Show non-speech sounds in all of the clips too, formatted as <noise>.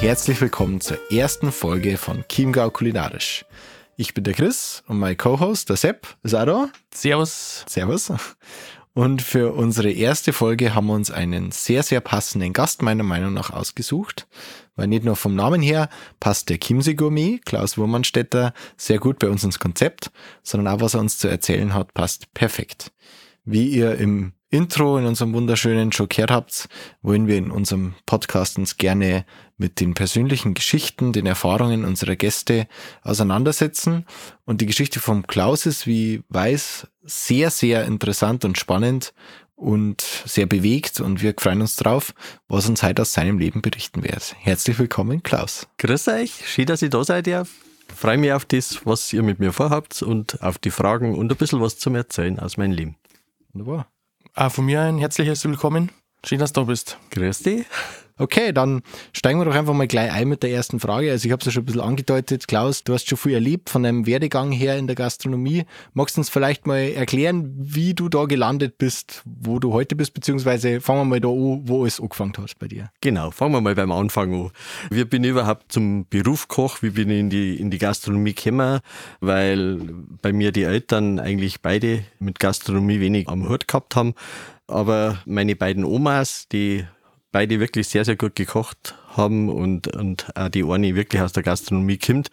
Herzlich willkommen zur ersten Folge von Chiemgau Kulinarisch. Ich bin der Chris und mein Co-Host, der Sepp, ist auch da. Servus. Servus. Und für unsere erste Folge haben wir uns einen sehr, sehr passenden Gast meiner Meinung nach ausgesucht. Weil nicht nur vom Namen her passt der Chiemsee Gourmet, Klaus Wurmannstetter, sehr gut bei uns ins Konzept, sondern auch was er uns zu erzählen hat, passt perfekt. Wie ihr im Intro in unserem wunderschönen Show gehört habt, wollen wir in unserem Podcast uns gerne mit den persönlichen Geschichten, den Erfahrungen unserer Gäste auseinandersetzen. Und die Geschichte vom Klaus ist, wie weiß, sehr, sehr interessant und spannend und sehr bewegt und wir freuen uns drauf, was uns heute aus seinem Leben berichten wird. Herzlich willkommen, Klaus. Grüß euch, schön, dass ihr da seid. Ja. Freue mich auf das, was ihr mit mir vorhabt und auf die Fragen und ein bisschen was zum Erzählen aus meinem Leben. Wunderbar. Auch von mir ein herzliches Willkommen. Schön, dass du da bist. Grüß dich. Okay, dann steigen wir doch einfach mal gleich ein mit der ersten Frage. Also ich habe es ja schon ein bisschen angedeutet. Klaus, du hast schon viel erlebt von deinem Werdegang her in der Gastronomie. Magst du uns vielleicht mal erklären, wie du da gelandet bist, wo du heute bist, beziehungsweise fangen wir mal da an, wo es angefangen hat bei dir. Genau, fangen wir mal beim Anfang an. Wie bin ich überhaupt zum Beruf Koch? Wie bin ich in die, in die Gastronomie gekommen? Weil bei mir die Eltern eigentlich beide mit Gastronomie wenig am Hut gehabt haben. Aber meine beiden Omas, die beide wirklich sehr, sehr gut gekocht haben und, und auch die eine wirklich aus der Gastronomie kommt,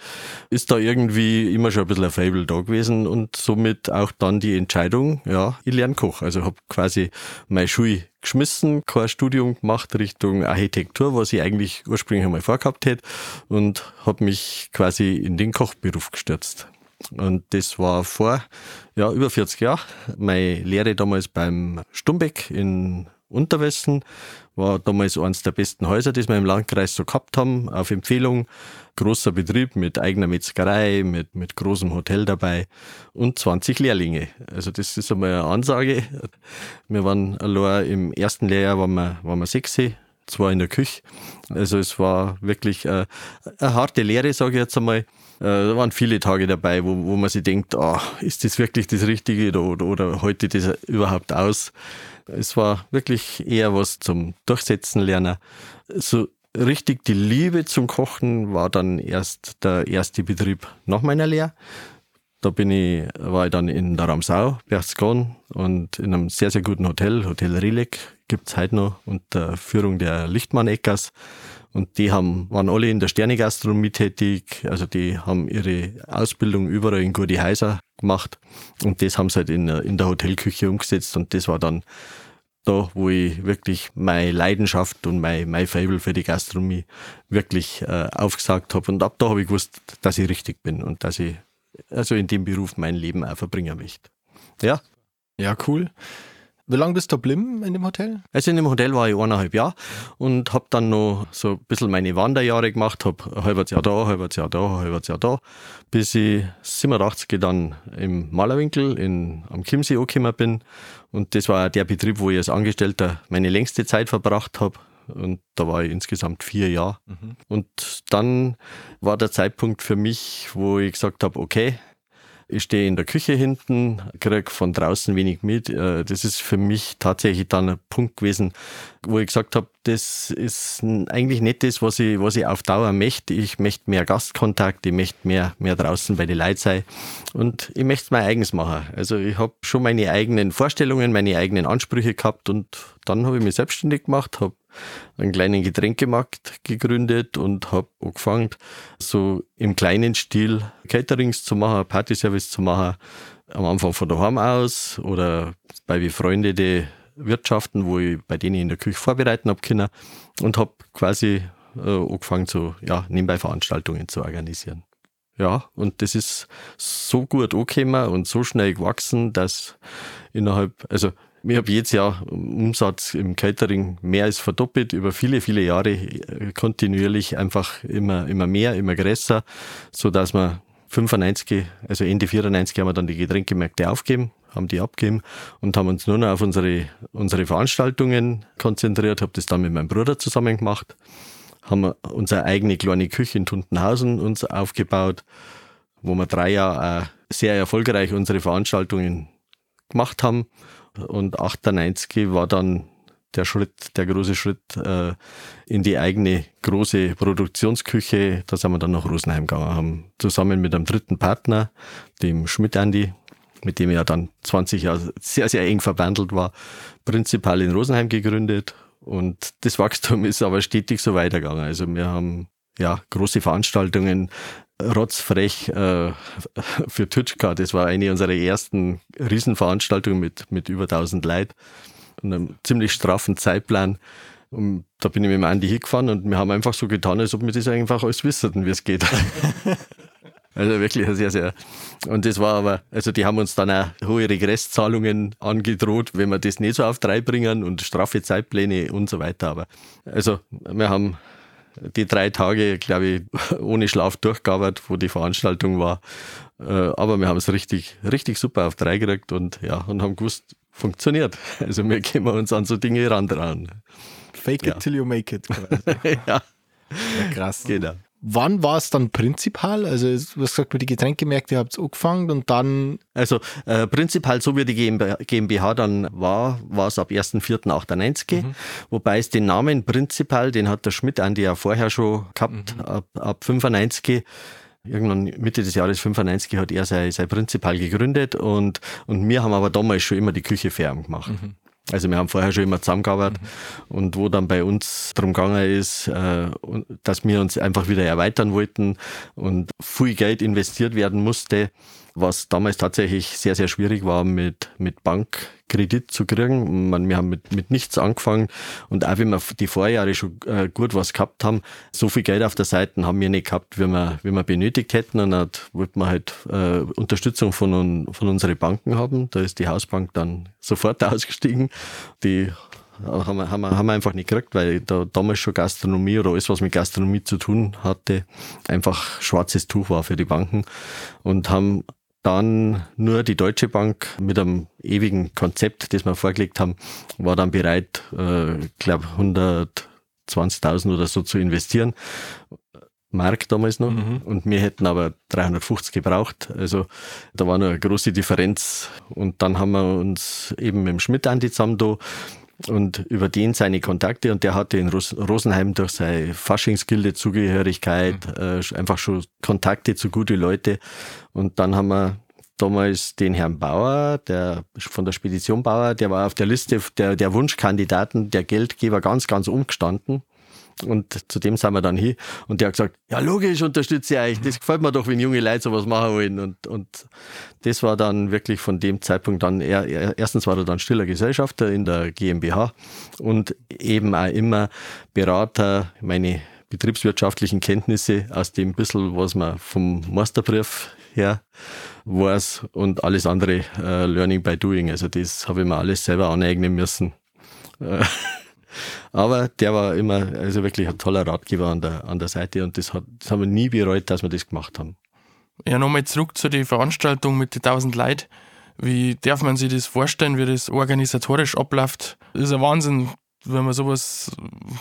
ist da irgendwie immer schon ein bisschen ein Fable da gewesen und somit auch dann die Entscheidung, ja, ich lerne Koch. Also habe quasi meine Schule geschmissen, kein Studium gemacht Richtung Architektur, was ich eigentlich ursprünglich einmal vorgehabt hätte und habe mich quasi in den Kochberuf gestürzt. Und das war vor ja, über 40 Jahren. Meine Lehre damals beim Stumbeck in Unterwessen war damals eines der besten Häuser, die wir im Landkreis so gehabt haben, auf Empfehlung. Großer Betrieb mit eigener Metzgerei, mit, mit großem Hotel dabei und 20 Lehrlinge. Also das ist einmal eine Ansage. Wir waren allein im ersten Lehrjahr waren wir, waren wir sechs, zwei in der Küche. Also es war wirklich eine, äh, eine harte Lehre, sage ich jetzt einmal. Äh, da waren viele Tage dabei, wo, wo man sich denkt, oh, ist das wirklich das Richtige oder, oder heute das überhaupt aus? Es war wirklich eher was zum Durchsetzen lernen. So richtig die Liebe zum Kochen war dann erst der erste Betrieb nach meiner Lehre. Da bin ich, war ich dann in der Ramsau, Berchtesgaden und in einem sehr, sehr guten Hotel, Hotel Rilek, gibt's heute noch, unter Führung der Lichtmann-Eckers. Und die haben, waren alle in der Sternegastronomie tätig, also die haben ihre Ausbildung überall in gute Häuser gemacht. Und das haben sie halt in, in der Hotelküche umgesetzt. Und das war dann da, wo ich wirklich meine Leidenschaft und mein, mein Fable für die Gastronomie wirklich äh, aufgesagt habe. Und ab da habe ich gewusst, dass ich richtig bin und dass ich also in dem Beruf mein Leben auch verbringen möchte. Ja. Ja, cool. Wie lange bist du geblieben in dem Hotel? Also in dem Hotel war ich eineinhalb Jahre und habe dann noch so ein bisschen meine Wanderjahre gemacht, habe ein halbes Jahr da, ein halbes Jahr da, ein halbes Jahr da, bis ich 87 dann im Malerwinkel in, am Chiemsee angekommen bin. Und das war der Betrieb, wo ich als Angestellter meine längste Zeit verbracht habe. Und da war ich insgesamt vier Jahre. Mhm. Und dann war der Zeitpunkt für mich, wo ich gesagt habe, okay, ich stehe in der Küche hinten, kriege von draußen wenig mit. Äh, das ist für mich tatsächlich dann ein Punkt gewesen, wo ich gesagt habe, das ist eigentlich nicht das, was ich, was ich auf Dauer möchte. Ich möchte mehr Gastkontakt, ich möchte mehr, mehr draußen bei den Leuten sein und ich möchte es mein eigenes machen. Also ich habe schon meine eigenen Vorstellungen, meine eigenen Ansprüche gehabt und dann habe ich mich selbstständig gemacht, habe einen kleinen Getränkemarkt gegründet und habe angefangen, so im kleinen Stil Caterings zu machen, Partyservice zu machen. Am Anfang von daheim aus oder bei befreundete Wirtschaften, wo ich bei denen in der Küche vorbereiten habe können und habe quasi äh, angefangen, so ja, nebenbei Veranstaltungen zu organisieren. Ja, und das ist so gut angekommen und so schnell gewachsen, dass innerhalb, also Ich habe jedes Jahr Umsatz im Catering mehr als verdoppelt, über viele, viele Jahre äh, kontinuierlich einfach immer, immer mehr, immer größer, so dass wir 95, also Ende 94 haben wir dann die Getränkemärkte aufgegeben, haben die abgegeben und haben uns nur noch auf unsere, unsere Veranstaltungen konzentriert, habe das dann mit meinem Bruder zusammen gemacht, haben unsere eigene kleine Küche in Tuntenhausen uns aufgebaut, wo wir drei Jahre sehr erfolgreich unsere Veranstaltungen gemacht haben und 98 war dann der Schritt, der große Schritt äh, in die eigene große Produktionsküche. Da sind wir dann nach Rosenheim gegangen, haben zusammen mit einem dritten Partner, dem Schmidt Andi, mit dem ich ja dann 20 Jahre sehr, sehr eng verbandelt war, prinzipiell in Rosenheim gegründet. Und das Wachstum ist aber stetig so weitergegangen. Also wir haben ja große Veranstaltungen rotzfrech äh, <laughs> für Tutschka. Das war eine unserer ersten Riesenveranstaltungen mit, mit über 1000 Leuten und einem ziemlich straffen Zeitplan. Und da bin ich mit dem Andi hingefahren und wir haben einfach so getan, als ob wir das einfach alles wüssten, wie es geht. <laughs> <laughs> also wirklich sehr, sehr. Und das war aber, also die haben uns dann auch hohe Regresszahlungen angedroht, wenn wir das nicht so auf drei bringen und straffe Zeitpläne und so weiter. Aber also wir haben die drei Tage, glaube ich, <laughs> ohne Schlaf durchgearbeitet, wo die Veranstaltung war. Äh, aber wir haben es richtig, richtig super auf drei gekriegt und ja, und haben gewusst, funktioniert. <laughs> Also wir können uns an so Dinge rantrauen. Fake it till you make it. <laughs> ja. ja. Krass. Genau. Wann war es dann prinzipal? Also, du hast gesagt, mit die Getränkemärkte habt ihr angefangen und dann. Also, äh, prinzipiell, so wie die GmbH dann war, war es ab 1.4.98. Mhm. Wobei es den Namen prinzipiell, den hat der Schmidt Andi ja vorher schon gehabt, mhm. ab, ab 95 irgendwann Mitte des Jahres 95 hat er sein, sein Prinzipal gegründet und, und wir haben aber damals schon immer die Küche fern gemacht. Mhm. Also wir haben vorher schon immer zusammengearbeitet mhm. und wo dann bei uns darum gegangen ist, äh, dass wir uns einfach wieder erweitern wollten und viel Geld investiert werden musste, was damals tatsächlich sehr, sehr schwierig war, mit, mit Bankkredit zu kriegen. Man, wir haben mit, mit nichts angefangen und auch wenn wir die Vorjahre schon äh, gut was gehabt haben, so viel Geld auf der Seite haben wir nicht gehabt, wie wir, wie wir benötigt hätten. Und dann wollten wir halt äh, Unterstützung von, von unseren Banken haben. Da ist die Hausbank dann sofort <laughs> ausgestiegen. Die haben wir, haben, wir, haben wir einfach nicht gekriegt, weil da damals schon Gastronomie oder alles, was mit Gastronomie zu tun hatte, einfach schwarzes Tuch war für die Banken und haben dann nur die Deutsche Bank mit einem ewigen Konzept, das wir vorgelegt haben, war dann bereit, äh, ich glaube 120.000 oder so zu investieren. Mark damals noch. Mhm. Und wir hätten aber 350 gebraucht. Also da war noch eine große Differenz. Und dann haben wir uns eben mit dem Schmidt Andi zusammen da und über den seine Kontakte und der hatte in Rosenheim durch seine Faschingsgilde-Zugehörigkeit mhm. äh, einfach schon Kontakte zu gute Leute und dann haben wir damals den Herrn Bauer, der von der Spedition Bauer, der war auf der Liste der, der Wunschkandidaten, der Geldgeber ganz, ganz umgestanden. Und zu dem sind wir dann hin. Und der hat gesagt, ja logisch, unterstütze ich euch. Das gefällt mir doch, wenn junge Leute sowas machen wollen. Und, und das war dann wirklich von dem Zeitpunkt dann, er, er, erstens war er dann stiller Gesellschafter in der GmbH und eben auch immer Berater, meine betriebswirtschaftlichen Kenntnisse aus dem bisschen, was man vom Masterbrief her weiß und alles andere uh, Learning by Doing. Also das habe ich mir alles selber aneignen müssen. <laughs> Aber der war immer, also wirklich ein toller Ratgeber an der, an der Seite und das, hat, das haben wir nie bereut, dass wir das gemacht haben. Ja, nochmal zurück zu den Veranstaltungen mit den 1000 Leuten. Wie darf man sich das vorstellen, wie das organisatorisch abläuft? Das ist ein Wahnsinn, wenn man sowas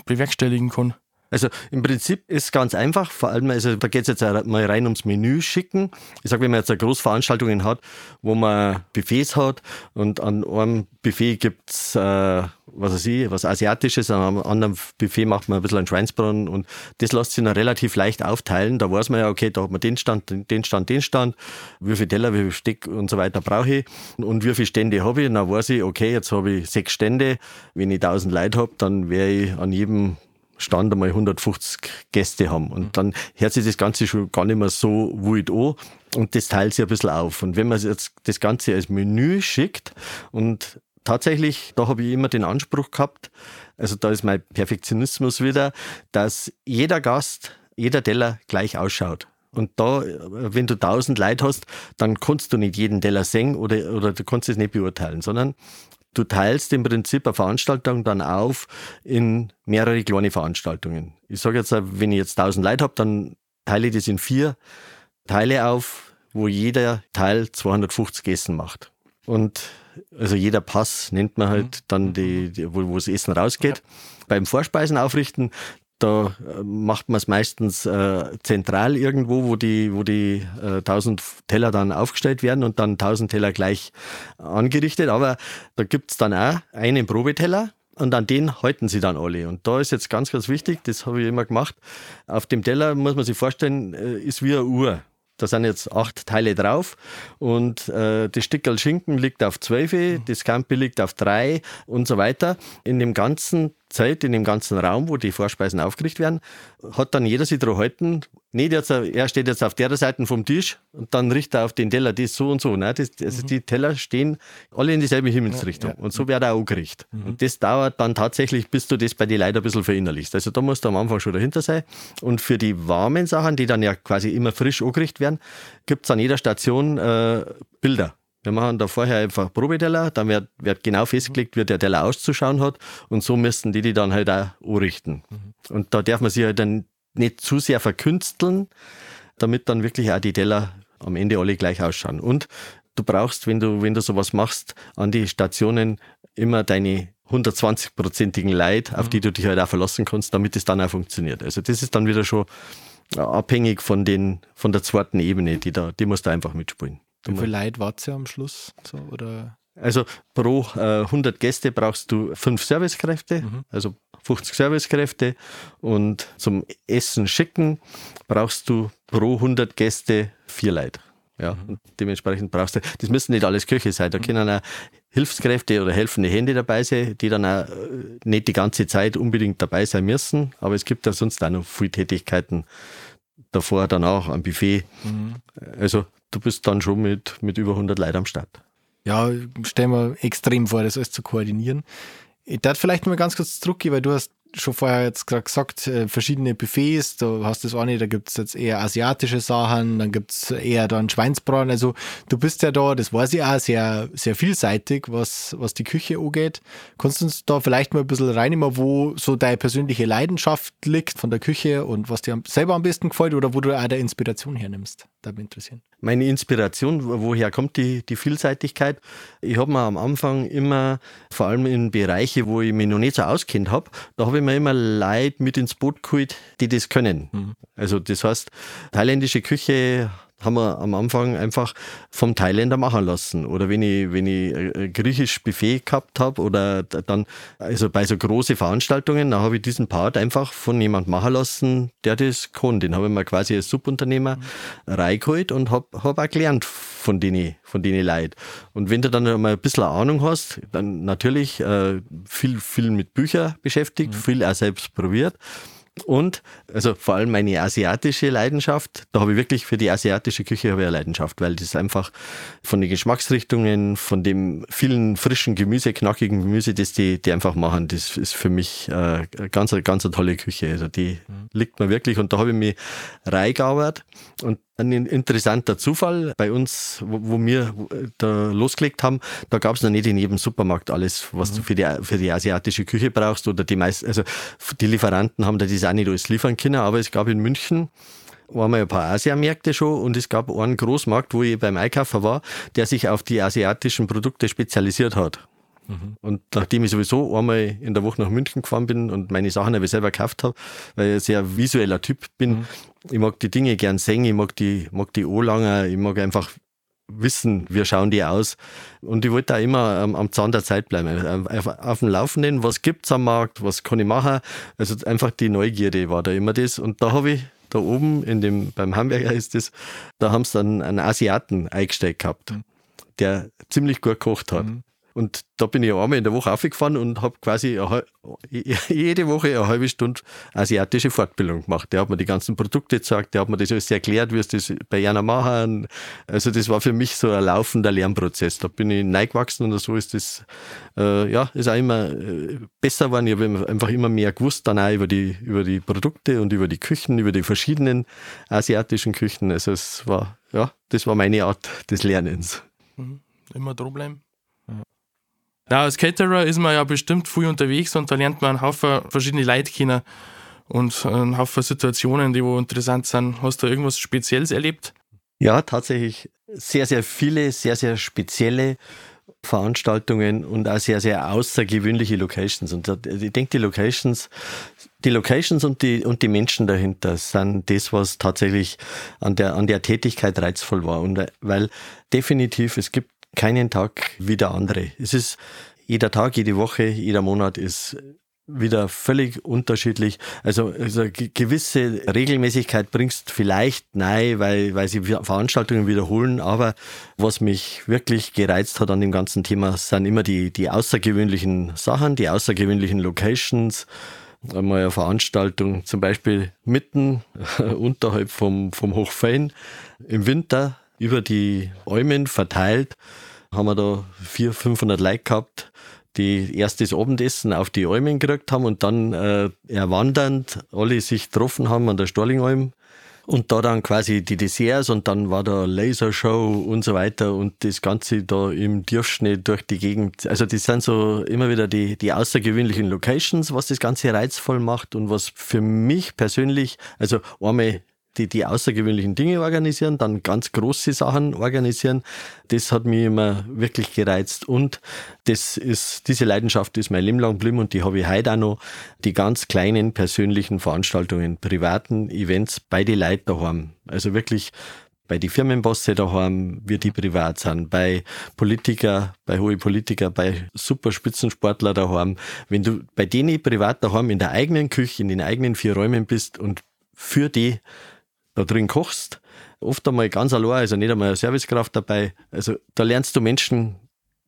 bewerkstelligen kann. Also im Prinzip ist es ganz einfach, vor allem, also da geht es jetzt mal rein ums Menü schicken. Ich sage, wenn man jetzt eine Großveranstaltungen hat, wo man Buffets hat und an einem Buffet gibt's äh, was weiß ich, was Asiatisches, an einem anderen Buffet macht man ein bisschen einen Schweinsbraten und das lässt sich dann relativ leicht aufteilen. Da weiß man ja, okay, da hat man den Stand, den Stand, den Stand, wie viel Teller, wie viel Steck und so weiter brauche ich und wie viele Stände habe ich. Dann weiß ich, okay, jetzt habe ich sechs Stände. Wenn ich 1000 Leute habe, dann wäre ich an jedem Stand einmal 150 Gäste haben. Und mhm. dann hört sich das Ganze schon gar nicht mehr so wild an und das teilt sich ein bisschen auf. Und wenn man jetzt das Ganze als Menü schickt und tatsächlich, da habe ich immer den Anspruch gehabt, also da ist mein Perfektionismus wieder, dass jeder Gast, jeder Teller gleich ausschaut. Und da, wenn du tausend Leute hast, dann kannst du nicht jeden Teller sehen oder, oder du kannst es nicht beurteilen, sondern du teilst im Prinzip eine Veranstaltung dann auf in mehrere kleine Veranstaltungen. Ich sage jetzt, wenn ich jetzt 1000 Leute habe, dann teile ich das in vier Teile auf, wo jeder Teil 250 Essen macht. Und also jeder Pass nennt man halt mhm. dann die, die wo, wo das Essen rausgeht. Ja. Beim Vorspeisen aufrichten, da äh, macht man es meistens äh, zentral irgendwo, wo die, wo die äh, 1000 Teller dann aufgestellt werden und dann 1000 Teller gleich angerichtet. Aber da gibt es dann auch einen Probeteller und an den halten sie dann alle. Und da ist jetzt ganz, ganz wichtig, das habe ich immer gemacht. Auf dem Teller muss man sich vorstellen, äh, ist wie eine Uhr. Da sind jetzt acht Teile drauf und äh, das Stückel Schinken liegt auf zwölf, das Scampi liegt auf drei und so weiter. In dem ganzen Zeit, in dem ganzen Raum, wo die Vorspeisen aufgerichtet werden, hat dann jeder sich daran halten, nicht jetzt, er steht jetzt auf der Seite vom Tisch und dann richtet er auf den Teller das so und so. Ne? Das, also mhm. Die Teller stehen alle in dieselbe Himmelsrichtung ja, ja. und so wird er auch gerichtet. Mhm. Und das dauert dann tatsächlich, bis du das bei den Leuten ein bisschen verinnerlichst. Also da musst du am Anfang schon dahinter sein. Und für die warmen Sachen, die dann ja quasi immer frisch angerichtet werden, gibt es an jeder Station äh, Bilder. Wir machen da vorher einfach Probeteller, dann wird, wird genau festgelegt, wie der Teller auszuschauen hat und so müssten die die dann halt auch anrichten. Mhm. Und da darf man sich halt dann nicht zu sehr verkünsteln, damit dann wirklich auch die Teller am Ende alle gleich ausschauen. Und du brauchst, wenn du, wenn du sowas machst, an die Stationen immer deine 120-prozentigen Leid, auf die mhm. du dich halt auch verlassen kannst, damit es dann auch funktioniert. Also das ist dann wieder schon abhängig von den, von der zweiten Ebene, die da, die musst du einfach mitspielen. Wie viele Leute wart ihr am Schluss? So, oder? Also pro äh, 100 Gäste brauchst du fünf Servicekräfte, mhm. also 50 Servicekräfte und zum Essen schicken brauchst du pro 100 Gäste vier Leute. Ja, mhm. dementsprechend brauchst du, das müssen nicht alles Köche sein, da mhm. können auch Hilfskräfte oder helfende Hände dabei sein, die dann auch äh, nicht die ganze Zeit unbedingt dabei sein müssen, aber es gibt da sonst auch noch viele Tätigkeiten davor, danach am Buffet. Mhm. Also du bist dann schon mit, mit über 100 Leuten am Start. Ja, stell mir extrem vor, das alles zu koordinieren. Ich darf vielleicht mal ganz kurz zurückgehen, weil du hast schon vorher jetzt gerade gesagt, äh, verschiedene Buffets, du hast das eine, da gibt es jetzt eher asiatische Sachen, dann gibt es eher dann Schweinsbraten. Also du bist ja da, das weiß ich auch, sehr, sehr vielseitig, was, was die Küche angeht. Kannst du uns da vielleicht mal ein bisschen reinnehmen, wo so deine persönliche Leidenschaft liegt von der Küche und was dir selber am besten gefällt oder wo du auch der Inspiration hernimmst? Da interessieren. Meine Inspiration, woher kommt die, die Vielseitigkeit? Ich habe mir am Anfang immer, vor allem in Bereiche, wo ich mich noch nicht so auskennt habe, da habe ich mir immer Leute mit ins Boot geholt, die das können. Mhm. Also das heißt, thailändische Küche haben wir am Anfang einfach vom Thailänder machen lassen. Oder wenn ich, wenn ich ein griechisch Buffet gehabt habe oder dann, also bei so großen Veranstaltungen, dann habe ich diesen Part einfach von jemand machen lassen, der das kann. Den habe ich mir quasi als Subunternehmer mhm. reingeholt und habe hab auch gelernt von denen, von denen Leuten. Und wenn du dann mal ein bisschen Ahnung hast, dann natürlich äh, viel, viel mit Büchern beschäftigt, mhm. viel auch selbst probiert. Und also vor allem meine asiatische Leidenschaft, da habe ich wirklich für die asiatische Küche habe ich eine Leidenschaft, weil das einfach von den Geschmacksrichtungen, von dem vielen frischen Gemüse, knackigen Gemüse, das die, die einfach machen, das ist für mich äh, ganz, ganz eine tolle Küche. Also die mhm. liegt mir wirklich und da habe ich mich reingearbeitet und ein interessanter Zufall bei uns, wo, wo wir da losgelegt haben, da gab es noch nicht in jedem Supermarkt alles, was mhm. du für die, für die asiatische Küche brauchst oder die meisten, also die Lieferanten haben da das auch nicht alles liefern können, aber es gab in München waren wir ein paar Asiamärkte schon und es gab einen Großmarkt, wo ich beim Einkaufen war, der sich auf die asiatischen Produkte spezialisiert hat. Mhm. Und nachdem ich sowieso einmal in der Woche nach München gefahren bin und meine Sachen aber selber gekauft habe, weil ich ein sehr visueller Typ bin, mhm. ich mag die Dinge gern sehen, ich mag die, mag die anlangen, ich mag einfach wissen, wie schauen die aus. Und ich wollte da immer am, am Zahn der Zeit bleiben. Auf, auf dem Laufenden, was gibt's am Markt, was kann ich machen? Also einfach die Neugierde war da immer das. Und da habe ich da oben in dem, beim Hamburger ist das, da haben sie dann einen Asiaten eingestellt gehabt, mhm. der ziemlich gut gekocht hat. Mhm. Und da bin ich einmal in der Woche aufgefahren und habe quasi <laughs> jede Woche eine halbe Stunde asiatische Fortbildung gemacht. Der hat mir die ganzen Produkte gezeigt, der hat mir das alles erklärt, wie es das bei einer machen. Also das war für mich so ein laufender Lernprozess. Da bin ich neigewachsen und so ist das, äh, ja, ist auch immer äh, besser geworden. Ich habe einfach immer mehr gewusst dann auch über die, über die Produkte und über die Küchen, über die verschiedenen asiatischen Küchen. Also es war, ja, das war meine Art des Lernens. Mhm. Immer dranbleiben. Na, als Caterer ist man ja bestimmt viel unterwegs und da lernt man einen Haufen verschiedene Leute kennen und einen Haufen Situationen, die wo interessant sind. Hast du irgendwas Spezielles erlebt? Ja, tatsächlich sehr, sehr viele, sehr, sehr spezielle Veranstaltungen und auch sehr, sehr außergewöhnliche Locations. Und ich denke, die Locations, die Locations und die, und die Menschen dahinter sind das, was tatsächlich an der, an der Tätigkeit reizvoll war. Und weil definitiv, es gibt keinen Tag wie der andere. Es ist jeder Tag, jede Woche, jeder Monat ist wieder völlig unterschiedlich. Also, also gewisse Regelmäßigkeit bringst vielleicht nein, weil, weil sie Veranstaltungen wiederholen. Aber was mich wirklich gereizt hat an dem ganzen Thema, sind immer die, die außergewöhnlichen Sachen, die außergewöhnlichen Locations. Einmal eine Veranstaltung, zum Beispiel mitten <laughs> unterhalb vom, vom Hochfein im Winter über die Almen verteilt, haben wir da 400, 500 Leute gehabt die erst das Abendessen auf die Almen gekriegt haben und dann äh, erwandernd alle sich getroffen haben an der Storlingalm. Und da dann quasi die Desserts und dann war da Lasershow und so weiter und das Ganze da im Dürfschnee durch die Gegend. Also das sind so immer wieder die, die außergewöhnlichen Locations, was das Ganze reizvoll macht und was für mich persönlich, also einmal die, die außergewöhnlichen Dinge organisieren, dann ganz große Sachen organisieren. Das hat mich immer wirklich gereizt. Und das ist, diese Leidenschaft ist mein Leben lang geblieben und die habe ich heute auch noch. Die ganz kleinen persönlichen Veranstaltungen, privaten Events bei den Leuten daheim. Also wirklich bei die Firmenbosse daheim, wie die privat sind, bei Politiker, bei hohe Politiker, bei Superspitzensportler daheim. Wenn du bei denen privat daheim in der eigenen Küche, in den eigenen vier Räumen bist und für die da drin kochst, oft einmal ganz allein, also nicht einmal eine Servicekraft dabei. Also da lernst du Menschen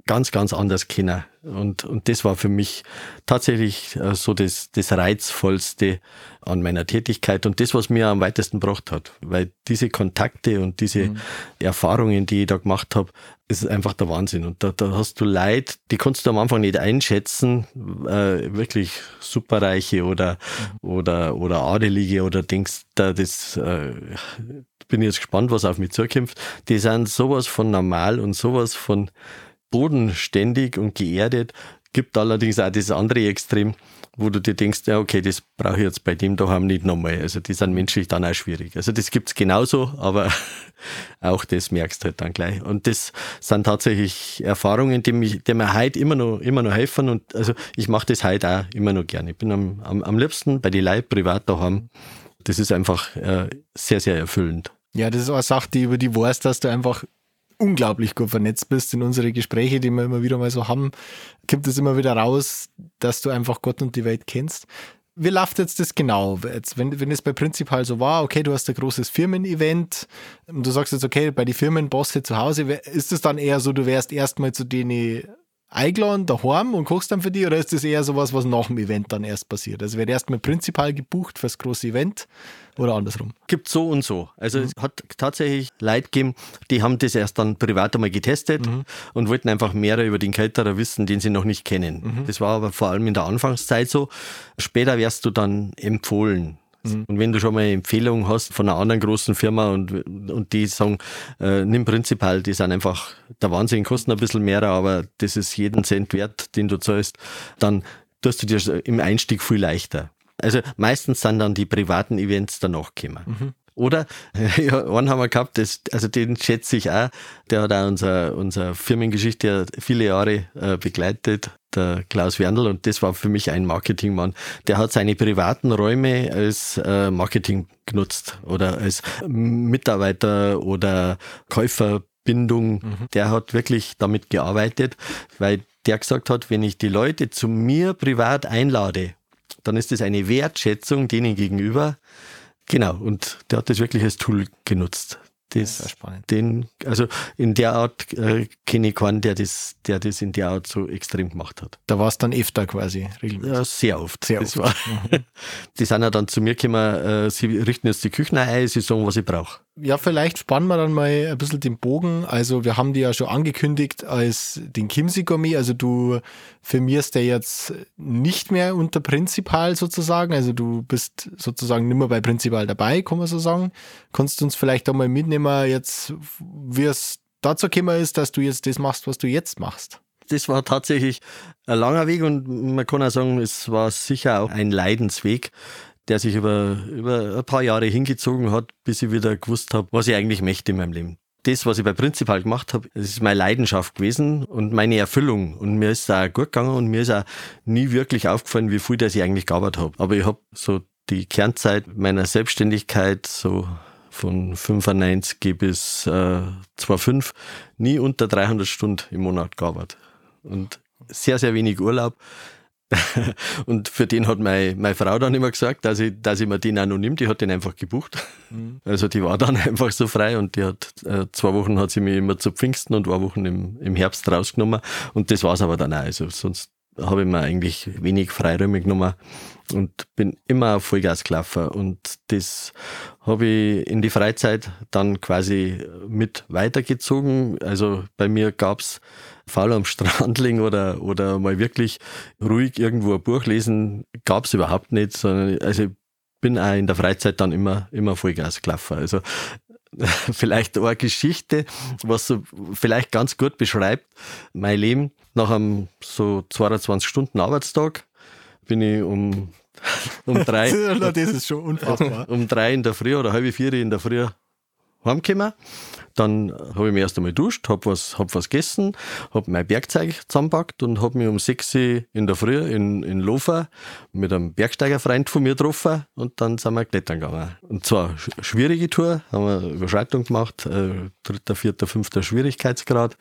ganz, ganz anders kennen. Und, und das war für mich tatsächlich äh, so das, das Reizvollste an meiner Tätigkeit und das, was mir am weitesten gebracht hat. Weil diese Kontakte und diese mhm. Erfahrungen, die ich da gemacht habe, ist einfach der Wahnsinn. Und da, da hast du Leute, die kannst du am Anfang nicht einschätzen, äh, wirklich Superreiche oder, mhm. oder, oder Adelige oder denkst, da das äh, bin jetzt gespannt, was auf mich zukommt. Die sind sowas von normal und sowas von bodenständig und geerdet. Gibt allerdings auch das andere Extrem, wo du dir denkst, ja, okay, das brauche ich jetzt bei dem daheim nicht nochmal. Also die sind menschlich dann auch schwierig. Also das gibt's genauso, aber <laughs> auch das merkst du halt dann gleich. Und das sind tatsächlich Erfahrungen, die, mich, die mir heute immer noch, immer noch helfen. Und also ich mache das heute auch immer noch gerne. Ich bin am, am, am liebsten bei den Leuten privat daheim. Das ist einfach äh, sehr, sehr erfüllend. Ja, das ist auch eine Sache, die über die weißt, dass du einfach unglaublich gut vernetzt bist in unsere Gespräche, die wir immer wieder mal so haben, kommt es immer wieder raus, dass du einfach Gott und die Welt kennst. Wie läuft jetzt das genau? Jetzt, wenn, wenn es bei Prinzipal so war, okay, du hast ein großes Firmen-Event du sagst jetzt, okay, bei den Firmenbosse zu Hause, ist es dann eher so, du wärst erstmal zu denen eingeladen daheim und kochst dann für die oder ist das eher sowas, was nach dem Event dann erst passiert? Also wird erstmal Prinzipal gebucht fürs große Event oder andersrum? Gibt so und so. Also mhm. es hat tatsächlich Leute gegeben, die haben das erst dann privat einmal getestet mhm. und wollten einfach mehr über den Caterer wissen, den sie noch nicht kennen. Mhm. Das war aber vor allem in der Anfangszeit so. Später wärst du dann empfohlen. Mhm. Und wenn du schon mal eine Empfehlung hast von einer anderen großen Firma und, und die sagen, äh, nimm Prinzipal, die sind einfach der Wahnsinn, kosten ein bisschen mehr, aber das ist jeden Cent wert, den du zahlst, dann tust du dir im Einstieg viel leichter. Also meistens sind dann die privaten Events danach gekommen. Mhm. Oder, <laughs> ja, einen haben wir gehabt, das, also den schätze ich auch, der hat auch unser, unser Firmengeschichte viele Jahre äh, begleitet, der Klaus Werndl, und das war für mich ein Marketingmann. Der hat seine privaten Räume als äh, Marketing genutzt oder als Mitarbeiter oder Käuferbindung. Mhm. Der hat wirklich damit gearbeitet, weil der gesagt hat, wenn ich die Leute zu mir privat einlade, dann ist das eine Wertschätzung denen gegenüber. Genau, und der hat das wirklich als Tool genutzt. Das, das spannend. Den, also in der Art äh, kenne ich keinen, der das, der das in der Art so extrem gemacht hat. Da war es dann öfter quasi, regelmäßig? Ja, sehr oft. Sehr das oft. War, mhm. <laughs> die sind ja dann zu mir gekommen, äh, sie richten jetzt die Küche ein, sie sagen, was ich brauche ja, vielleicht spannen wir dann mal ein bisschen den Bogen. Also wir haben die ja schon angekündigt als den Kimsey Gourmet. Also du firmierst ja jetzt nicht mehr unter Prinzipal sozusagen. Also du bist sozusagen nicht mehr bei Prinzipal dabei, kann man so sagen. Kannst du uns vielleicht auch mal mitnehmen jetzt, wie es dazu gekommen ist, dass du jetzt das machst, was du jetzt machst? das war tatsächlich ein langer Weg und man kann auch sagen, es war sicher auch ein Leidensweg, der sich über, über ein paar Jahre hingezogen hat, bis ich wieder gewusst habe, was ich eigentlich möchte in meinem Leben. Das, was ich bei Prinzipal gemacht habe, das ist meine Leidenschaft gewesen und meine Erfüllung. Und mir ist auch gut gegangen und mir ist auch nie wirklich aufgefallen, wie viel das ich eigentlich gearbeitet habe. Aber ich habe so die Kernzeit meiner Selbstständigkeit, so von 95 bis äh, 2,5, nie unter 300 Stunden im Monat gearbeitet. Und sehr, sehr wenig Urlaub. <laughs> und für den hat meine, meine Frau dann immer gesagt, dass ich, dass ich mir den auch noch nimmt. Die hat den einfach gebucht. Mhm. <laughs> Also die war dann <laughs> einfach so frei und die hat äh, zwei Wochen hat sie mich immer zu Pfingsten und zwei Wochen im, im Herbst rausgenommen. Und das war's aber dann auch. Also sonst habe ich mir eigentlich wenig Freiräume genommen und bin immer auf Vollgas gelaufen. Und das habe ich in die Freizeit dann quasi mit weitergezogen. Also bei mir gab's faul am Strand liegen oder, oder mal wirklich ruhig irgendwo ein Buch lesen, gab's überhaupt nicht, sondern also ich bin auch in der Freizeit dann immer, immer Vollgas gelaufen. Also <laughs> vielleicht eine Geschichte, was so vielleicht ganz gut beschreibt mein Leben. Nach einem so 22 Stunden Arbeitstag bin ich um, <laughs> um drei. <laughs> das ist schon unfassbar. Um drei in der Früh oder halb vier in der Früh heimgekommen. Dann habe ich mich erst einmal duscht, habe was, hab was gegessen, habe mein Bergzeug zusammengepackt und habe mich um sechs in der Früh in, in Lofer mit einem Bergsteigerfreund von mir getroffen und dann sind wir klettern gegangen. Und zwar schwierige Tour, haben wir Überschreitung gemacht, äh, dritter, vierter, fünfter Schwierigkeitsgrad.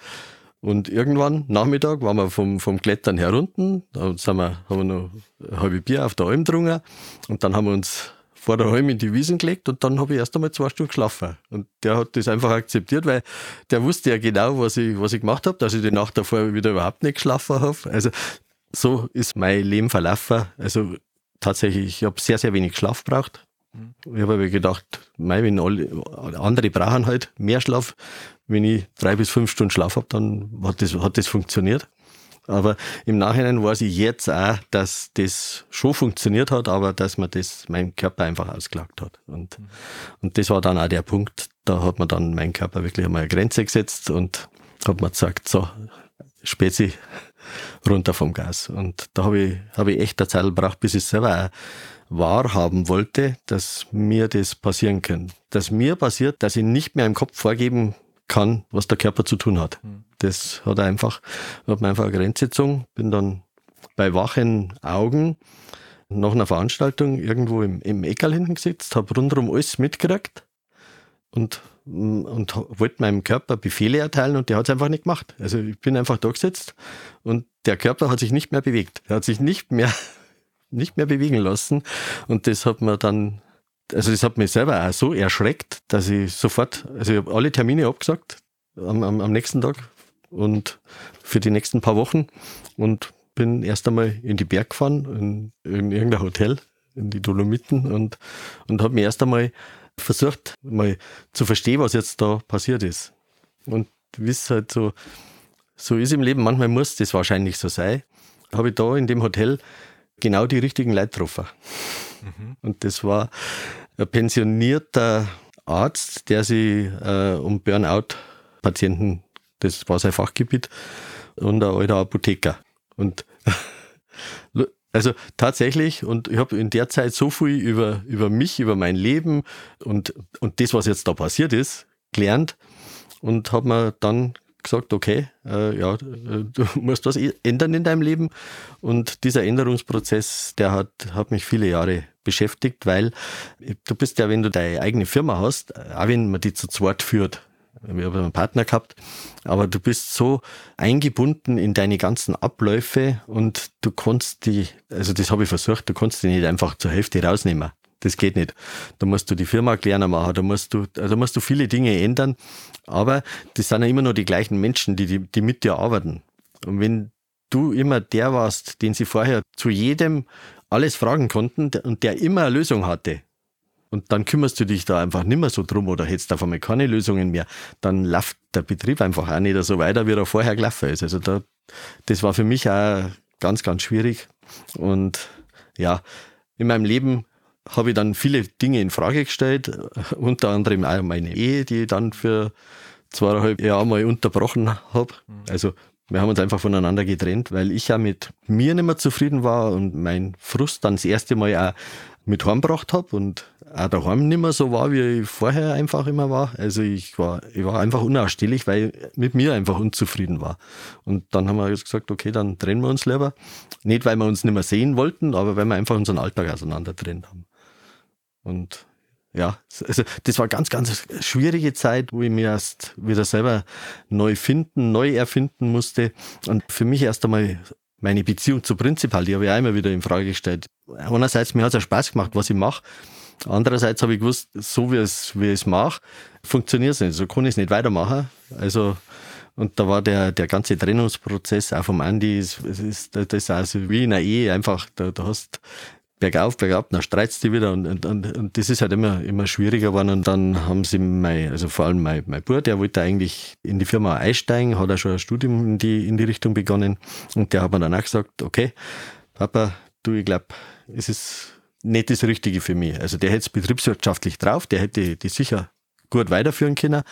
Und irgendwann, Nachmittag, waren wir vom, vom Klettern herunten, da sind wir, haben wir noch ein halbes Bier auf der Alm getrunken und dann haben wir uns vor der Halm in die Wiesen gelegt und dann habe ich erst einmal zwei Stunden geschlafen. Und der hat das einfach akzeptiert, weil der wusste ja genau, was ich, was ich gemacht habe, dass ich die Nacht davor wieder überhaupt nicht geschlafen habe. Also so ist mein Leben verlaufen. Also tatsächlich, ich habe sehr, sehr wenig Schlaf gebraucht. Ich habe aber gedacht, mei, wenn alle, andere brauchen halt mehr Schlaf, wenn ich drei bis fünf Stunden Schlaf habe, dann hat das, hat das funktioniert. Aber im Nachhinein weiß ich jetzt auch, dass das schon funktioniert hat, aber dass man das mein Körper einfach ausgelagt hat. Und, mhm. und das war dann auch der Punkt, da hat man dann mein Körper wirklich einmal eine Grenze gesetzt und hat man gesagt, so, Spezi, runter vom Gas. Und da habe ich, hab ich echt eine Zeit gebraucht, bis ich selber auch wahrhaben wollte, dass mir das passieren kann. Dass mir passiert, dass ich nicht mehr im Kopf vorgeben kann, was der Körper zu tun hat. Mhm. Das hat einfach, hat mir einfach eine Grenze gezogen. Bin dann bei wachen Augen nach einer Veranstaltung irgendwo im, im Eckerl hinten gesetzt, habe rundherum alles mitgekriegt und, und wollte meinem Körper Befehle erteilen und der hat es einfach nicht gemacht. Also ich bin einfach da gesetzt und der Körper hat sich nicht mehr bewegt. Er hat sich nicht mehr, <laughs> nicht mehr bewegen lassen und das hat mir dann also das hat mich selber auch so erschreckt, dass ich sofort, also ich habe alle Termine abgesagt am, am, am nächsten Tag und für die nächsten paar Wochen und bin erst einmal in die Berg gefahren, in, in irgendein Hotel, in die Dolomiten und, und habe mir erst einmal versucht, mal zu verstehen, was jetzt da passiert ist. Und wie es halt so, so ist im Leben, manchmal muss das wahrscheinlich so sein, habe ich da in dem Hotel genau die richtigen Leute getroffen. Mhm. Und das war ein pensionierter Arzt, der sich äh, um Burnout-Patienten, das war sein Fachgebiet, und ein alter Apotheker. Und <laughs> also tatsächlich, und ich habe in der Zeit so viel über, über mich, über mein Leben und, und das, was jetzt da passiert ist, gelernt und habe mir dann gesagt, okay, äh, ja, du <laughs> musst was ändern in deinem Leben. Und dieser Änderungsprozess, der hat, hat mich viele Jahre beschäftigt, weil du bist ja, wenn du deine eigene Firma hast, auch wenn man die zu zweit führt, wir haben einen Partner gehabt, aber du bist so eingebunden in deine ganzen Abläufe und du kannst die, also das habe ich versucht, du kannst die nicht einfach zur Hälfte rausnehmen. Das geht nicht. Da musst du die Firma kleiner machen, da musst du, also da musst du viele Dinge ändern. Aber das sind ja immer nur die gleichen Menschen, die, die, die mit dir arbeiten. Und wenn du immer der warst, den sie vorher zu jedem alles fragen konnten und der immer eine Lösung hatte, und dann kümmerst du dich da einfach nicht mehr so drum oder hättest auf einmal keine Lösungen mehr, dann läuft der Betrieb einfach auch nicht so weiter, wie er vorher gelaufen ist. Also da, das war für mich auch ganz, ganz schwierig. Und ja, in meinem Leben habe ich dann viele Dinge in Frage gestellt, <laughs> unter anderem auch meine Ehe, die ich dann für zweieinhalb Jahre mal unterbrochen habe. Mhm. Also Wir haben uns einfach voneinander getrennt, weil ich ja mit mir nicht mehr zufrieden war und mein Frust dann das erste Mal auch mit heimgebracht habe und auch daheim nicht mehr so war, wie ich vorher einfach immer war. Also ich war, ich war einfach unausstehlich, weil ich mit mir einfach unzufrieden war. Und dann haben wir gesagt, okay, dann trennen wir uns lieber. Nicht, weil wir uns nicht mehr sehen wollten, aber weil wir einfach unseren Alltag auseinander trennt haben. Und ja, also das war ganz, ganz schwierige Zeit, wo ich mir erst wieder selber neu finden, neu erfinden musste. Und für mich erst einmal meine Beziehung zu Prinzipal, die habe ich auch immer wieder in Frage gestellt. Einerseits, mir hat es ja Spaß gemacht, was ich mache. Andererseits habe ich gewusst, so wie es, wie es mache, funktioniert es nicht. So kann ich es nicht weitermachen. Also, und da war der, der ganze Trennungsprozess auch vom Andi, das ist, das ist also wie in einer Ehe einfach, da, da hast bergauf, bergab, dann streitst du wieder und, und, und, und, das ist halt immer, immer schwieriger geworden und dann haben sie mein, also vor allem mein, mein Bruder, der wollte eigentlich in die Firma einsteigen, hat auch schon ein Studium in die, in die Richtung begonnen und der hat mir dann auch gesagt, okay, Papa, du, ich glaube, es ist nicht das Richtige für mich. Also der hätte es betriebswirtschaftlich drauf, der hätte die sicher gut weiterführen können.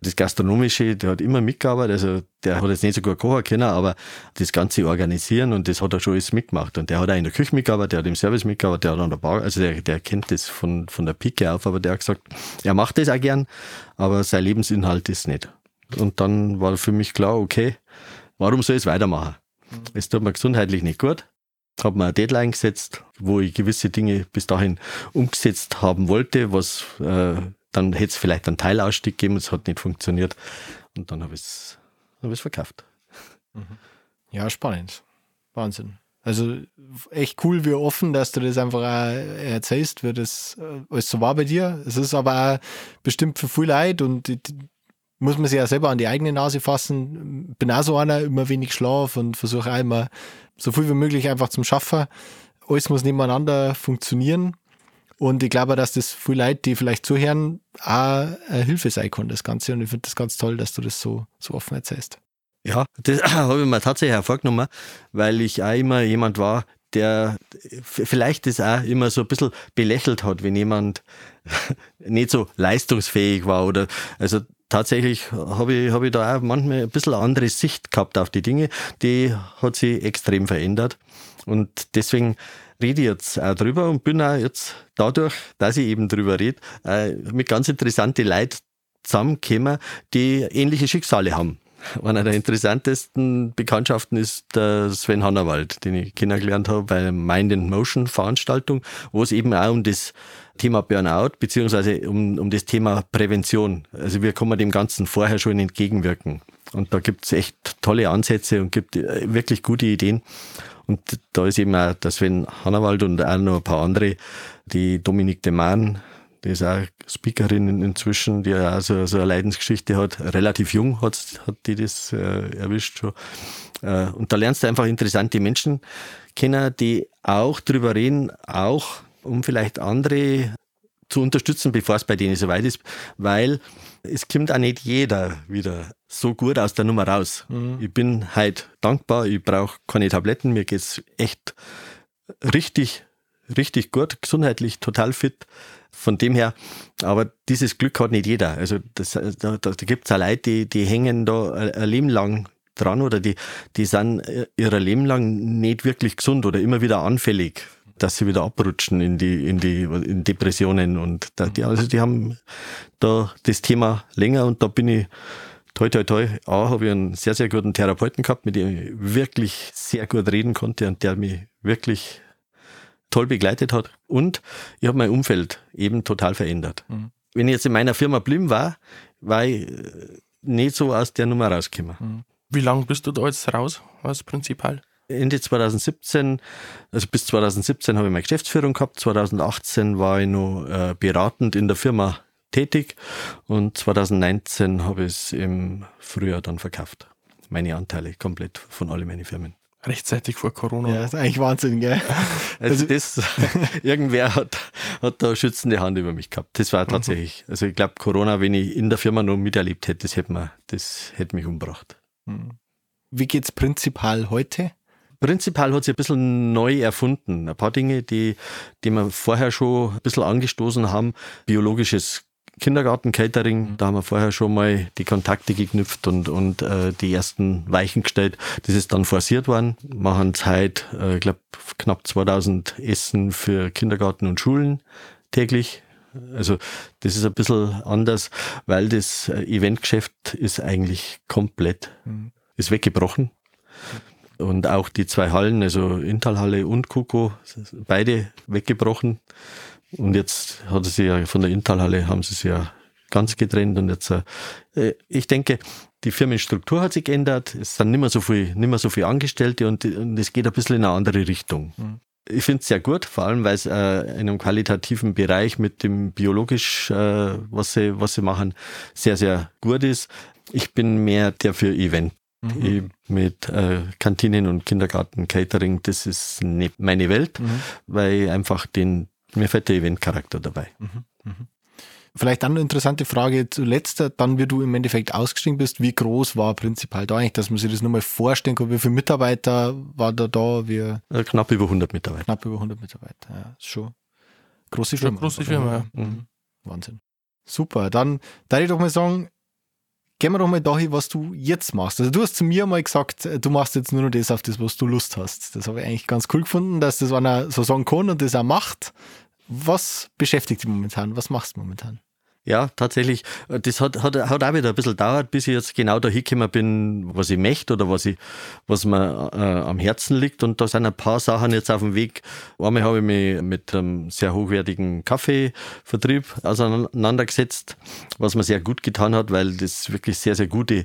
Das Gastronomische, der hat immer mitgearbeitet, also der hat jetzt nicht so gut kochen können, aber das ganze Organisieren und das hat er schon alles mitgemacht. Und der hat auch in der Küche mitgearbeitet, der hat im Service mitgearbeitet, der hat an der Bar, also der, der kennt das von, von der Pike auf, aber der hat gesagt, er macht das auch gern, aber sein Lebensinhalt ist nicht. Und dann war für mich klar, okay, warum soll ich es weitermachen? Es tut mir gesundheitlich nicht gut habe mir eine Deadline gesetzt, wo ich gewisse Dinge bis dahin umgesetzt haben wollte, was äh, dann hätte es vielleicht einen Teilausstieg gegeben, es hat nicht funktioniert und dann habe ich es hab verkauft. Mhm. Ja, spannend. Wahnsinn. Also echt cool, wie offen, dass du das einfach erzählst, wie das äh, alles so war bei dir. Es ist aber bestimmt für viel Leid und die, muss man sich ja selber an die eigene Nase fassen. Bin auch so einer, immer wenig Schlaf und versuche immer so viel wie möglich einfach zum Schaffen. Alles muss nebeneinander funktionieren. Und ich glaube, dass das viele Leute, die vielleicht zuhören, auch eine Hilfe sein kann, das Ganze. Und ich finde das ganz toll, dass du das so, so offen erzählst. Ja, das <clears throat> habe ich mir tatsächlich hervorgenommen, weil ich auch immer jemand war, der vielleicht das auch immer so ein bisschen belächelt hat, wenn jemand <laughs> nicht so leistungsfähig war oder also tatsächlich habe ich, hab ich da auch manchmal ein bisschen andere Sicht gehabt auf die Dinge. Die hat sich extrem verändert. Und deswegen rede jetzt auch drüber und bin auch jetzt dadurch, dass ich eben drüber rede, mit ganz interessanten Leuten zusammengekommen, die ähnliche Schicksale haben. Einer der interessantesten Bekanntschaften ist der Sven Hannawald, den ich kennengelernt habe bei Mind and Motion Veranstaltung, wo es eben auch um das Thema Burnout beziehungsweise um, um das Thema Prävention. Also wir kommen dem Ganzen vorher schon entgegenwirken. Und da gibt es echt tolle Ansätze und gibt äh, wirklich gute Ideen. Und da ist eben auch der Sven Hannawald und auch noch ein paar andere, die Dominique de Maan, die ist auch Speakerin inzwischen, die auch so, so eine Leidensgeschichte hat. Relativ jung hat, hat die das äh, erwischt schon. Äh, und da lernst du einfach interessante Menschen kennen, die auch drüber reden, auch um vielleicht andere zu unterstützen, bevor es bei denen soweit ist, weil es kommt auch nicht jeder wieder so gut aus der Nummer raus. Mhm. Ich bin halt dankbar, ich brauche keine Tabletten, mir geht's echt richtig, richtig gut, gesundheitlich total fit. Von dem her, aber dieses Glück hat nicht jeder. Also das, da, da gibt es auch Leute, die, die hängen da ein Leben lang dran oder die, die sind ihr Leben lang nicht wirklich gesund oder immer wieder anfällig dass sie wieder abrutschen in die, in die, in Depressionen und da, die, also die haben da das Thema länger und da bin ich toi toi toi, A, habe ich einen sehr, sehr guten Therapeuten gehabt, mit dem ich wirklich sehr gut reden konnte und der mich wirklich toll begleitet hat. Und ich habe mein Umfeld eben total verändert. Mhm. Wenn ich jetzt in meiner Firma blieben war, war ich äh, nicht so aus der Nummer rausgekommen. Mhm. Wie lange bist du da jetzt raus als Prinzipal? Ende 2017, also bis 2017 habe ich meine Geschäftsführung gehabt, 2018 war ich noch äh, beratend in der Firma tätig und 2019 habe ich es im Frühjahr dann verkauft. Meine Anteile komplett von allen meinen Firmen. Rechtzeitig vor Corona. Ja, das ist eigentlich Wahnsinn, gell? Also, also das, <laughs> irgendwer hat, hat da schützende Hand über mich gehabt. Das war tatsächlich, also ich glaube Corona, wenn ich in der Firma noch miterlebt hätte, das hätte, mir, das hätte mich umgebracht. Hm. Wie geht's prinzipiell heute? Prinzipal hat sich ein bisschen neu erfunden. Ein paar Dinge, die, die wir vorher schon ein bisschen angestoßen haben. Biologisches Kindergarten-Catering, mhm. da haben wir vorher schon mal die Kontakte geknüpft und, und äh, die ersten Weichen gestellt. Das ist dann forciert worden. Machen Zeit, äh, ich glaube, knapp 2000 Essen für Kindergarten und Schulen täglich. Also das ist ein bisschen anders, weil das äh, Eventgeschäft ist eigentlich komplett, mhm. ist weggebrochen. Und auch die zwei Hallen, also Intalhalle und Kuko, beide weggebrochen. Und jetzt hat sie ja von der Intalhalle haben sie es ja ganz getrennt und jetzt, äh, ich denke, die Firmenstruktur hat sich geändert, es sind nicht mehr so viel, nicht mehr so viele Angestellte und, und es geht ein bisschen in eine andere Richtung. Mhm. Ich finde es sehr gut, vor allem weil es äh, in einem qualitativen Bereich mit dem biologisch, äh, was, sie, was sie machen, sehr, sehr gut ist. Ich bin mehr der für Event. Mhm. mit äh, Kantinen und Kindergarten, Catering, das ist nicht meine Welt, mhm. weil einfach den, mir fällt der Eventcharakter dabei. Mhm. mhm. Vielleicht dann eine interessante Frage zuletzt, dann wie du im Endeffekt ausgestiegen bist, wie groß war prinzipiell da eigentlich, dass man sich das nur mal vorstellen kann, wie viele Mitarbeiter war da da? Wie äh, knapp über 100 Mitarbeiter. Knapp über 100 Mitarbeiter, ja, ist schon große Firma. große Firma, ja. Mhm. Wahnsinn. Super, dann darf ich doch mal sagen, gehen wir doch mal dahin, was du jetzt machst. Also du hast zu mir mal gesagt, du machst jetzt nur noch das auf das, was du Lust hast. Das habe ich eigentlich ganz cool gefunden, dass das einer so sagen kann und das auch macht. Was beschäftigt dich momentan? Was machst du momentan? Ja, tatsächlich. Das hat, hat, hat auch wieder ein bisschen gedauert, bis ich jetzt genau da hingekommen bin, was ich möchte oder was, ich, was mir äh, am Herzen liegt. Und da sind ein paar Sachen jetzt auf dem Weg. Einmal habe ich mich mit einem sehr hochwertigen Kaffeevertrieb auseinandergesetzt, was mir sehr gut getan hat, weil das wirklich sehr, sehr gute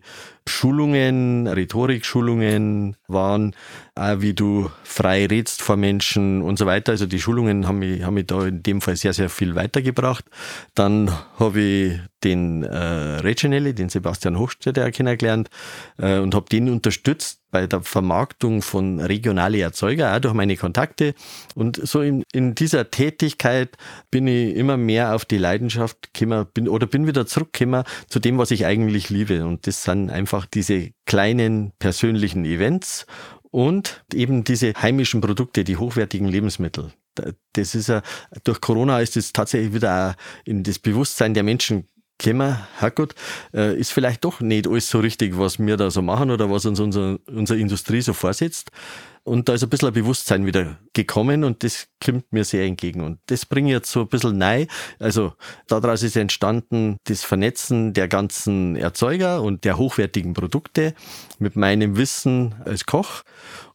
Schulungen, Rhetorikschulungen waren, auch wie du frei redst vor Menschen und so weiter. Also die Schulungen haben mich, haben mich da in dem Fall sehr, sehr viel weitergebracht. Dann habe ich den äh, Reginelli, den Sebastian Hochstädter kennengelernt äh, und habe den unterstützt bei der Vermarktung von regionalen Erzeuger, auch durch meine Kontakte. Und so in, in dieser Tätigkeit bin ich immer mehr auf die Leidenschaft gekommen, bin, oder bin wieder zurückgekommen zu dem, was ich eigentlich liebe. Und das sind einfach diese kleinen persönlichen Events und eben diese heimischen Produkte, die hochwertigen Lebensmittel. Das ist ja, durch Corona ist es tatsächlich wieder in das Bewusstsein der Menschen gekommen, Herrgott, äh, ist vielleicht doch nicht alles so richtig, was wir da so machen oder was uns unser, unsere Industrie so vorsetzt. Und da ist ein bisschen ein Bewusstsein wieder gekommen und das kommt mir sehr entgegen. Und das bringe ich jetzt so ein bisschen neu. Also daraus ist entstanden das Vernetzen der ganzen Erzeuger und der hochwertigen Produkte mit meinem Wissen als Koch.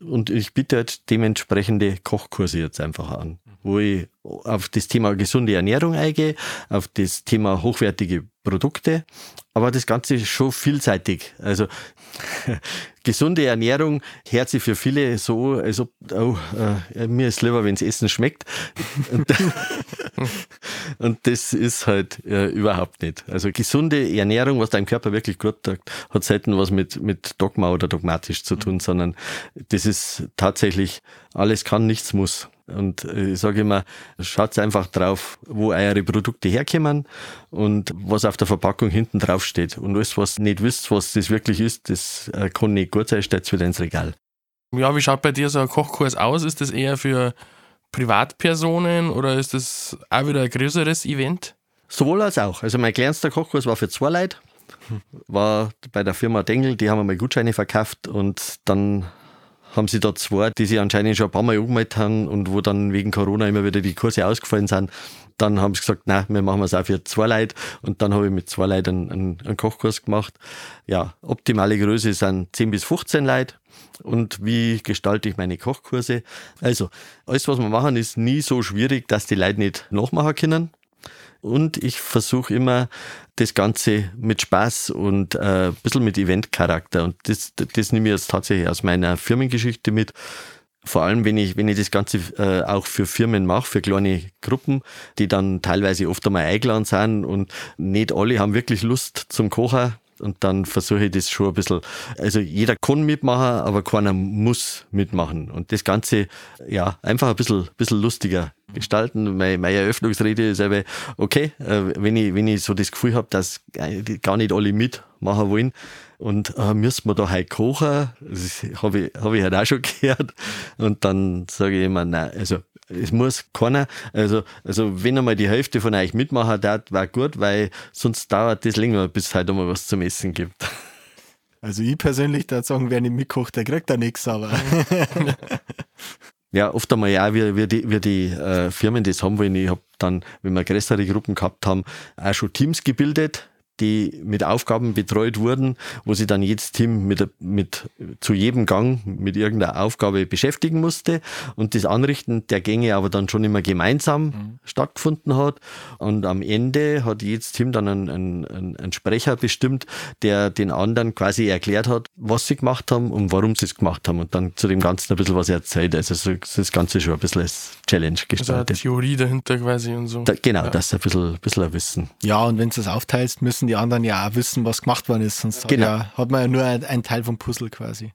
Und ich biete halt dementsprechende Kochkurse jetzt einfach an, wo ich auf das Thema gesunde Ernährung eingehe, auf das Thema hochwertige Produkte, aber das Ganze ist schon vielseitig. Also <laughs> gesunde Ernährung hört sich für viele so, als ob oh, äh, mir ist lieber, wenn das Essen schmeckt. Und, <laughs> und das ist halt äh, überhaupt nicht. Also gesunde Ernährung, was deinem Körper wirklich gut tut, hat selten was mit, mit Dogma oder dogmatisch zu tun, sondern das ist tatsächlich alles kann, nichts muss. Und äh, ich sage immer, schaut einfach drauf, wo eure Produkte herkommen und was auf der Verpackung hinten drauf steht. Und alles, was nicht wisst, was das wirklich ist, das äh, kann nicht gut sein, stellt wieder ins Regal. Ja, wie schaut bei dir so ein Kochkurs aus? Ist das eher für Privatpersonen oder ist das auch wieder ein größeres Event? Sowohl als auch. Also mein kleinster Kochkurs war für zwei Leute, war bei der Firma Dengel, die haben mir Gutscheine verkauft und dann haben sie da zwei, die sich anscheinend schon ein paar Mal angemeldet haben und wo dann wegen Corona immer wieder die Kurse ausgefallen sind. Dann haben sie gesagt, nein, wir machen es auch für zwei Leute. Und dann habe ich mit zwei Leuten einen, einen, Kochkurs gemacht. Ja, optimale Größe sind 10 bis 15 Leute. Und wie gestalte ich meine Kochkurse? Also, alles, was wir machen, ist nie so schwierig, dass die Leute nicht nachmachen können und ich versuche immer das Ganze mit Spaß und äh, ein bisschen mit Eventcharakter. Und das, das nehme ich jetzt tatsächlich aus meiner Firmengeschichte mit. Vor allem, wenn ich, wenn ich das Ganze äh, auch für Firmen mache, für kleine Gruppen, die dann teilweise oft einmal eingeladen sind und nicht alle haben wirklich Lust zum Kochen. Und dann versuche ich das schon ein bisschen, also jeder kann mitmachen, aber keiner muss mitmachen. Und das Ganze, ja, einfach ein bisschen, bisschen lustiger gestalten. Meine, meine Eröffnungsrede ist aber, okay, äh, wenn ich, wenn ich so das Gefühl habe, dass gar nicht alle mitmachen wollen und äh, müssen wir da heute kochen, das habe ich, hab ich halt auch schon <laughs> gehört. Und dann sage ich immer, nein, also es muss keiner, also, also wenn einmal die Hälfte von euch mitmachen darf, war gut, weil sonst dauert das länger, bis es halt einmal was zum Essen gibt. Also ich persönlich würde sagen, wer nicht mitkocht, der kriegt da nichts, aber. Ja, oft einmal ja, wie, wie die, wie die äh, Firmen das haben wollen. Ich habe dann, wenn wir größere Gruppen gehabt haben, auch schon Teams gebildet, die mit Aufgaben betreut wurden, wo sich dann jedes Team mit, mit zu jedem Gang mit irgendeiner Aufgabe beschäftigen musste und das Anrichten der Gänge aber dann schon immer gemeinsam mhm. stattgefunden hat. Und am Ende hat jedes Team dann einen, einen, einen Sprecher bestimmt, der den anderen quasi erklärt hat, was sie gemacht haben und warum sie es gemacht haben und dann zu dem Ganzen ein bisschen was erzählt. Also so, das Ganze schon ein bisschen als Challenge gestartet. Also Theorie dahinter quasi und so. Da, genau, ja. das ist ein bisschen, ein bisschen ein Wissen. Ja, und wenn du es aufteilst, müssen müssen die anderen ja auch wissen, was gemacht worden ist. Sonst genau. hat, ja, hat man ja nur einen Teil vom Puzzle quasi.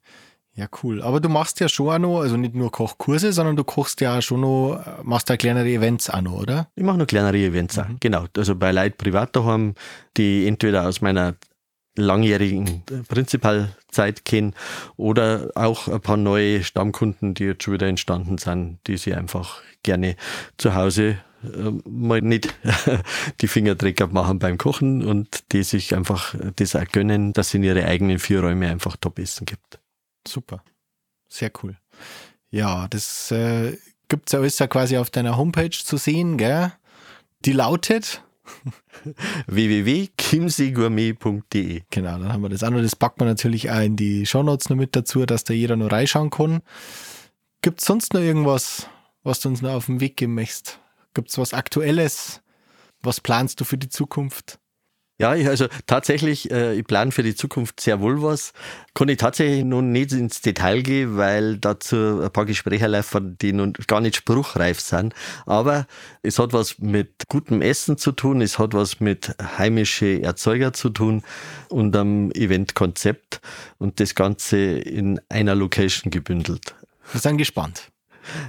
Ja, cool. Aber du machst ja schon auch noch, also nicht nur Kochkurse, sondern du kochst ja auch schon noch, machst da kleinere Events auch noch, oder? Ich mache noch kleinere Events mhm. auch, genau. Also bei Leuten privat daheim, die entweder aus meiner langjährigen Prinzipalzeit kennen oder auch ein paar neue Stammkunden, die jetzt schon wieder entstanden sind, die sie einfach gerne zu Hause äh, mal nicht <laughs> die Fingerdrecker machen beim Kochen und die sich einfach das auch gönnen, dass es in ihre eigenen vier Räume einfach Top-Essen gibt. Super. Sehr cool. Ja, das äh, gibt es ja alles ja quasi auf deiner Homepage zu sehen, gell? Die lautet <laughs> www.kimsegourmet.de. Genau, dann haben wir das auch noch. Das packt man natürlich auch in die Shownotes noch mit dazu, dass da jeder noch reinschauen kann. Gibt es sonst noch irgendwas, was du uns noch auf den Weg geben möchtest? Gibt es was Aktuelles? Was planst du für die Zukunft? Ja, also tatsächlich, äh, ich plane für die Zukunft sehr wohl was. Kann ich tatsächlich noch nicht ins Detail gehen, weil dazu ein paar Gespräche laufen, die noch gar nicht spruchreif sind. Aber es hat was mit gutem Essen zu tun, es hat was mit heimische Erzeuger zu tun und einem Eventkonzept und das Ganze in einer Location gebündelt. Wir sind gespannt.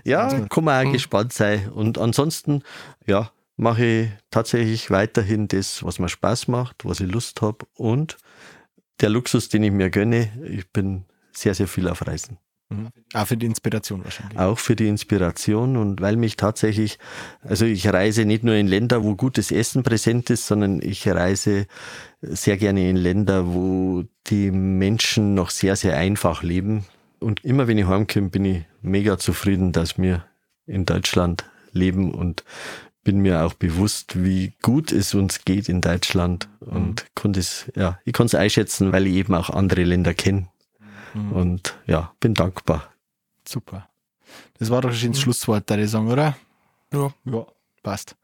Ja, kann man auch mhm. gespannt sein. Und ansonsten, ja, mache ich tatsächlich weiterhin das, was mir Spaß macht, was ich Lust habe und der Luxus, den ich mir gönne, ich bin sehr, sehr viel auf Reisen. Mhm. Auch für die Inspiration wahrscheinlich. Auch für die Inspiration und weil mich tatsächlich, also ich reise nicht nur in Länder, wo gutes Essen präsent ist, sondern ich reise sehr gerne in Länder, wo die Menschen noch sehr, sehr einfach leben. Und immer wenn ich heimkomme, bin ich mega zufrieden, dass wir in Deutschland leben und bin mir auch bewusst, wie gut es uns geht in Deutschland und mhm. konnte es, ja, ich konnte es einschätzen, weil ich eben auch andere Länder kenne. Mhm. Und ja, bin dankbar. Super. Das war doch schon das mhm. Schlusswort, deine Song, oder? Ja. Ja, passt.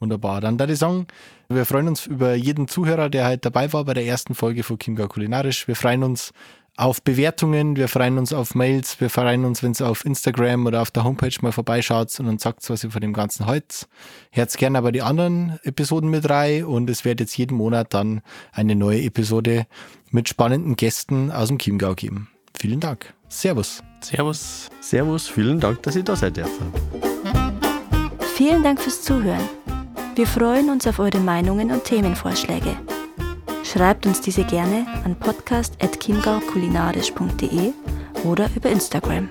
Wunderbar. Dann deine Song. Wir freuen uns über jeden Zuhörer, der halt dabei war bei der ersten Folge von Kimga Kulinarisch. Wir freuen uns auf Bewertungen, wir freuen uns auf Mails, wir freuen uns, wenn ihr auf Instagram oder auf der Homepage mal vorbeischaut und uns sagt, was ihr von dem Ganzen haltet. Herz gerne aber die anderen Episoden mit rein und es wird jetzt jeden Monat dann eine neue Episode mit spannenden Gästen aus dem Chiemgau geben. Vielen Dank. Servus. Servus. Servus, vielen Dank, dass ich da sein darf. Vielen Dank fürs Zuhören. Wir freuen uns auf eure Meinungen und Themenvorschläge. Schreibt uns diese gerne an podcast.chiemgaukulinarisch.de oder über Instagram.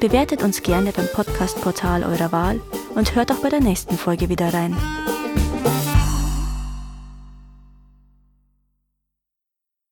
Bewertet uns gerne beim Podcast-Portal eurer Wahl und hört auch bei der nächsten Folge wieder rein.